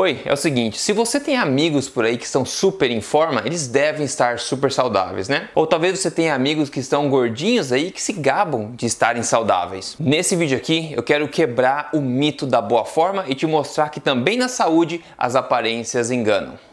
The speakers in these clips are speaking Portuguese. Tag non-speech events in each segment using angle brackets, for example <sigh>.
Oi, é o seguinte, se você tem amigos por aí que estão super em forma, eles devem estar super saudáveis, né? Ou talvez você tenha amigos que estão gordinhos aí que se gabam de estarem saudáveis. Nesse vídeo aqui, eu quero quebrar o mito da boa forma e te mostrar que também na saúde as aparências enganam.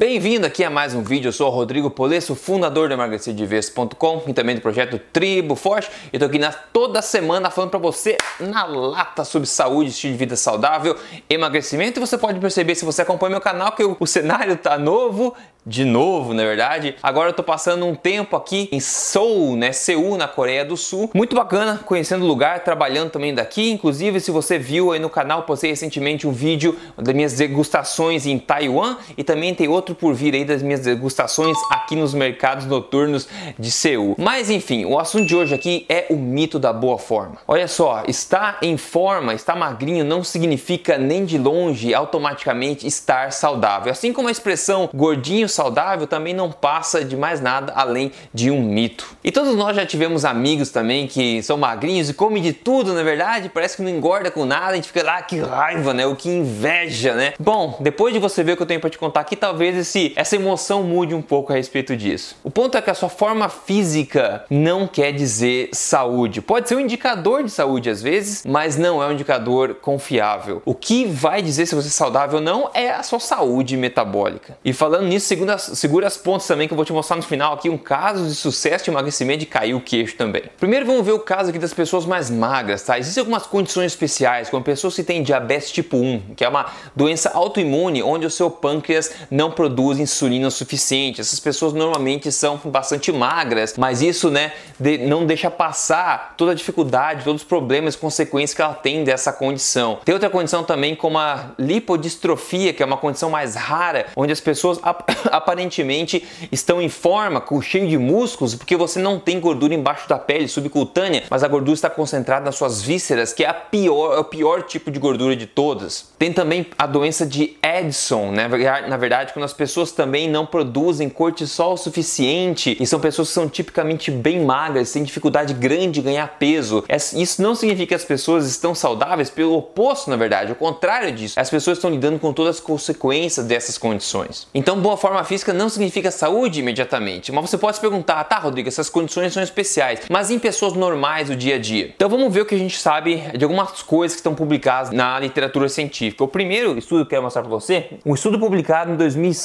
Bem-vindo aqui a mais um vídeo. Eu sou o Rodrigo Polesso, fundador do emagrecerdeves.com e também do projeto Tribo Forte. E tô aqui na, toda semana falando para você na lata sobre saúde, estilo de vida saudável, emagrecimento. E você pode perceber se você acompanha meu canal que o, o cenário tá novo de novo, na verdade. Agora eu tô passando um tempo aqui em Seoul, né, Seul, na Coreia do Sul. Muito bacana, conhecendo o lugar, trabalhando também daqui. Inclusive, se você viu aí no canal, postei recentemente um vídeo das minhas degustações em Taiwan e também tem outro por vir aí das minhas degustações aqui nos mercados noturnos de Seul. Mas enfim, o assunto de hoje aqui é o mito da boa forma. Olha só, estar em forma, estar magrinho não significa nem de longe automaticamente estar saudável. Assim como a expressão gordinho saudável também não passa de mais nada além de um mito. E todos nós já tivemos amigos também que são magrinhos e comem de tudo, na verdade, parece que não engorda com nada, a gente fica lá, ah, que raiva, né? O que inveja, né? Bom, depois de você ver o que eu tenho para te contar aqui, talvez esse, essa emoção mude um pouco a respeito disso. O ponto é que a sua forma física não quer dizer saúde. Pode ser um indicador de saúde às vezes, mas não é um indicador confiável. O que vai dizer se você é saudável ou não é a sua saúde metabólica. E falando nisso, segura, segura as pontas também que eu vou te mostrar no final aqui um caso de sucesso de emagrecimento e cair o queixo também. Primeiro vamos ver o caso aqui das pessoas mais magras, tá? Existem algumas condições especiais, como pessoas que têm diabetes tipo 1, que é uma doença autoimune onde o seu pâncreas não produz insulina o suficiente. Essas pessoas normalmente são bastante magras, mas isso, né, de, não deixa passar toda a dificuldade, todos os problemas e consequências que ela tem dessa condição. Tem outra condição também como a lipodistrofia, que é uma condição mais rara, onde as pessoas <laughs> aparentemente estão em forma, cheio de músculos, porque você não tem gordura embaixo da pele subcutânea, mas a gordura está concentrada nas suas vísceras, que é a pior, é o pior tipo de gordura de todas. Tem também a doença de Edson, né? Na verdade, quando as pessoas também não produzem cortisol suficiente e são pessoas que são tipicamente bem magras, têm dificuldade grande de ganhar peso. Isso não significa que as pessoas estão saudáveis, pelo oposto, na verdade, o contrário disso. As pessoas estão lidando com todas as consequências dessas condições. Então, boa forma física não significa saúde imediatamente, mas você pode se perguntar, tá, Rodrigo, essas condições são especiais, mas em pessoas normais do dia a dia. Então vamos ver o que a gente sabe de algumas coisas que estão publicadas na literatura científica. O primeiro estudo que eu quero mostrar para você, um estudo publicado em 2005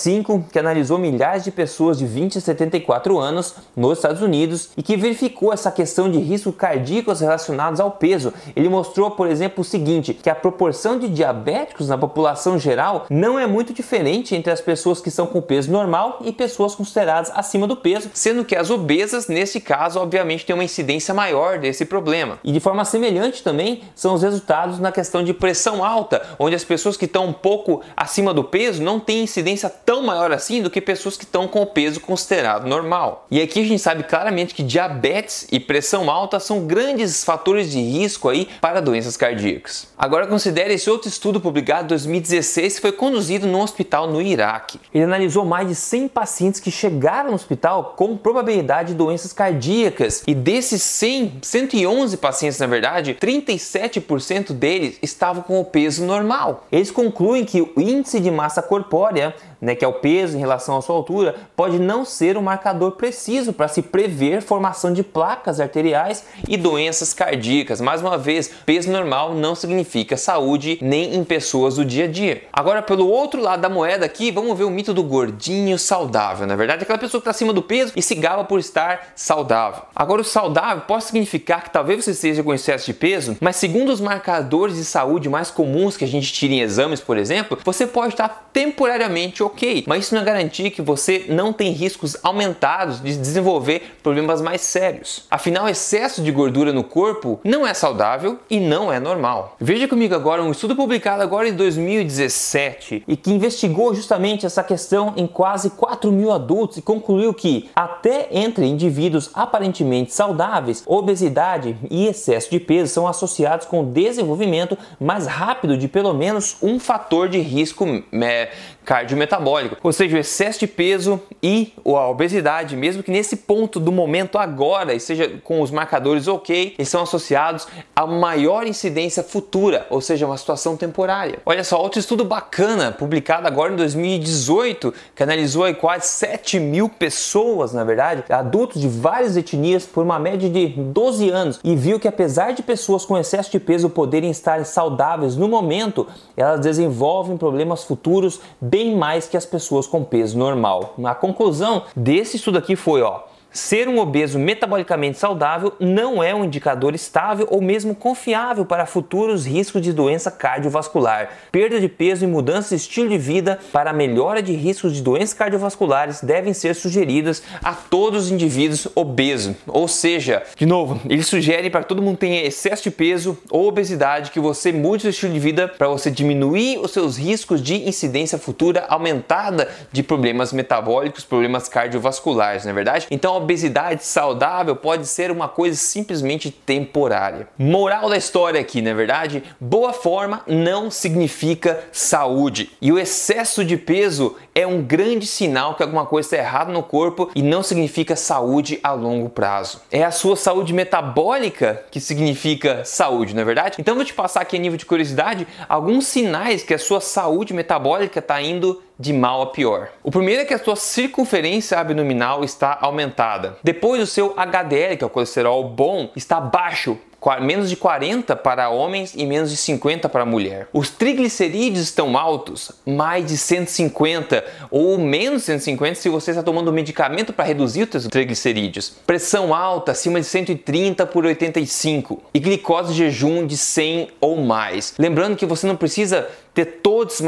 que analisou milhares de pessoas de 20 a 74 anos nos Estados Unidos e que verificou essa questão de riscos cardíacos relacionados ao peso. Ele mostrou, por exemplo, o seguinte, que a proporção de diabéticos na população geral não é muito diferente entre as pessoas que são com peso normal e pessoas consideradas acima do peso, sendo que as obesas, nesse caso, obviamente, têm uma incidência maior desse problema. E de forma semelhante também são os resultados na questão de pressão alta, onde as pessoas que estão um pouco acima do peso não têm incidência tão maior assim do que pessoas que estão com o peso considerado normal. E aqui a gente sabe claramente que diabetes e pressão alta são grandes fatores de risco aí para doenças cardíacas. Agora considere esse outro estudo publicado em 2016 que foi conduzido num hospital no Iraque. Ele analisou mais de 100 pacientes que chegaram no hospital com probabilidade de doenças cardíacas e desses 100, 111 pacientes na verdade, 37% deles estavam com o peso normal. Eles concluem que o índice de massa corpórea né, que é o peso em relação à sua altura, pode não ser um marcador preciso para se prever formação de placas arteriais e doenças cardíacas. Mais uma vez, peso normal não significa saúde nem em pessoas do dia a dia. Agora, pelo outro lado da moeda aqui, vamos ver o mito do gordinho saudável. Na verdade, aquela pessoa que está acima do peso e se gaba por estar saudável. Agora, o saudável pode significar que talvez você esteja com excesso de peso, mas segundo os marcadores de saúde mais comuns que a gente tira em exames, por exemplo, você pode estar temporariamente ok, mas isso não é garantir que você não tem riscos aumentados de desenvolver problemas mais sérios. Afinal, excesso de gordura no corpo não é saudável e não é normal. Veja comigo agora um estudo publicado agora em 2017 e que investigou justamente essa questão em quase 4 mil adultos e concluiu que até entre indivíduos aparentemente saudáveis, obesidade e excesso de peso são associados com desenvolvimento mais rápido de pelo menos um fator de risco é, cardiometabólico metabólico, ou seja, o excesso de peso e a obesidade, mesmo que nesse ponto do momento agora, e seja com os marcadores ok, eles são associados a maior incidência futura, ou seja, uma situação temporária. Olha só, outro estudo bacana, publicado agora em 2018, que analisou aí quase 7 mil pessoas, na verdade, adultos de várias etnias, por uma média de 12 anos, e viu que apesar de pessoas com excesso de peso poderem estar saudáveis no momento, elas desenvolvem problemas futuros bem mais que as pessoas com peso normal. A conclusão desse estudo aqui foi, ó, Ser um obeso metabolicamente saudável não é um indicador estável ou mesmo confiável para futuros riscos de doença cardiovascular. Perda de peso e mudança de estilo de vida para melhora de riscos de doenças cardiovasculares devem ser sugeridas a todos os indivíduos obesos. Ou seja, de novo, eles sugerem para que todo mundo tenha excesso de peso ou obesidade que você mude seu estilo de vida para você diminuir os seus riscos de incidência futura aumentada de problemas metabólicos, problemas cardiovasculares, não é verdade? Então, obesidade saudável pode ser uma coisa simplesmente temporária. Moral da história aqui, na é verdade? Boa forma não significa saúde. E o excesso de peso é um grande sinal que alguma coisa está errada no corpo e não significa saúde a longo prazo. É a sua saúde metabólica que significa saúde, não é verdade? Então vou te passar aqui a nível de curiosidade alguns sinais que a sua saúde metabólica está indo de mal a pior. O primeiro é que a sua circunferência abdominal está aumentada. Depois o seu HDL, que é o colesterol bom, está baixo menos de 40 para homens e menos de 50 para mulher. Os triglicerídeos estão altos, mais de 150 ou menos 150 se você está tomando medicamento para reduzir os triglicerídeos. Pressão alta, acima de 130 por 85 e glicose de jejum de 100 ou mais. Lembrando que você não precisa ter todos os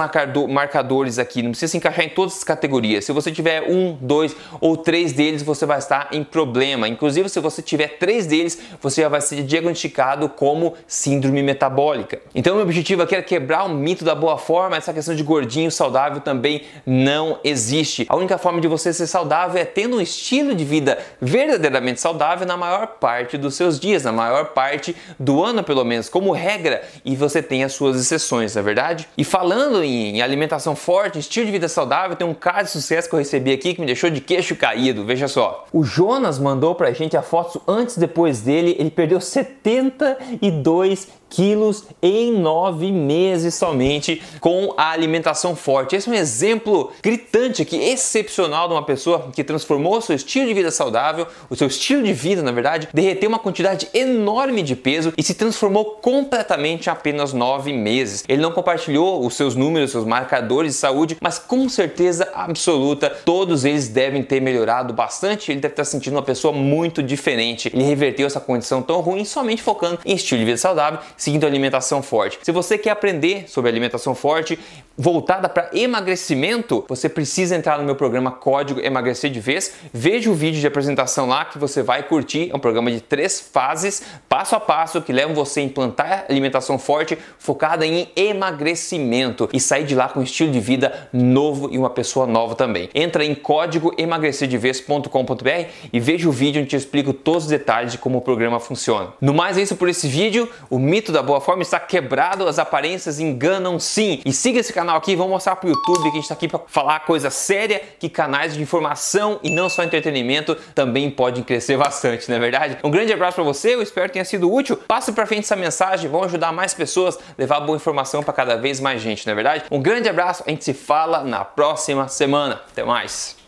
marcadores aqui, não precisa se encaixar em todas as categorias. Se você tiver um, dois ou três deles, você vai estar em problema. Inclusive, se você tiver três deles, você já vai ser diagnosticado como síndrome metabólica. Então, meu objetivo aqui é quebrar o mito da boa forma. Essa questão de gordinho saudável também não existe. A única forma de você ser saudável é tendo um estilo de vida verdadeiramente saudável na maior parte dos seus dias, na maior parte do ano, pelo menos, como regra. E você tem as suas exceções, não é verdade? E falando em alimentação forte, estilo de vida saudável, tem um caso de sucesso que eu recebi aqui que me deixou de queixo caído. Veja só. O Jonas mandou pra gente a foto antes e depois dele. Ele perdeu 72 quilos em nove meses somente com a alimentação forte. Esse é um exemplo gritante aqui, excepcional de uma pessoa que transformou o seu estilo de vida saudável, o seu estilo de vida, na verdade, derreteu uma quantidade enorme de peso e se transformou completamente em apenas nove meses. Ele não compartilhou os seus números, seus marcadores de saúde, mas com certeza absoluta todos eles devem ter melhorado bastante. Ele deve estar sentindo uma pessoa muito diferente. Ele reverteu essa condição tão ruim somente focando em estilo de vida saudável seguindo alimentação forte. Se você quer aprender sobre alimentação forte, voltada para emagrecimento, você precisa entrar no meu programa Código Emagrecer de Vez. Veja o vídeo de apresentação lá que você vai curtir. É um programa de três fases, passo a passo, que levam você a implantar alimentação forte focada em emagrecimento e sair de lá com um estilo de vida novo e uma pessoa nova também. Entra em código emagrecerdevez.com.br e veja o vídeo onde te explico todos os detalhes de como o programa funciona. No mais é isso por esse vídeo. O mito da boa forma está quebrado, as aparências enganam sim. E siga esse canal aqui, vamos mostrar pro YouTube que a gente está aqui para falar coisa séria, que canais de informação e não só entretenimento também podem crescer bastante, não é verdade? Um grande abraço para você, eu espero que tenha sido útil. Passe para frente essa mensagem, vão ajudar mais pessoas, levar boa informação para cada vez mais gente, não é verdade? Um grande abraço, a gente se fala na próxima semana. Até mais.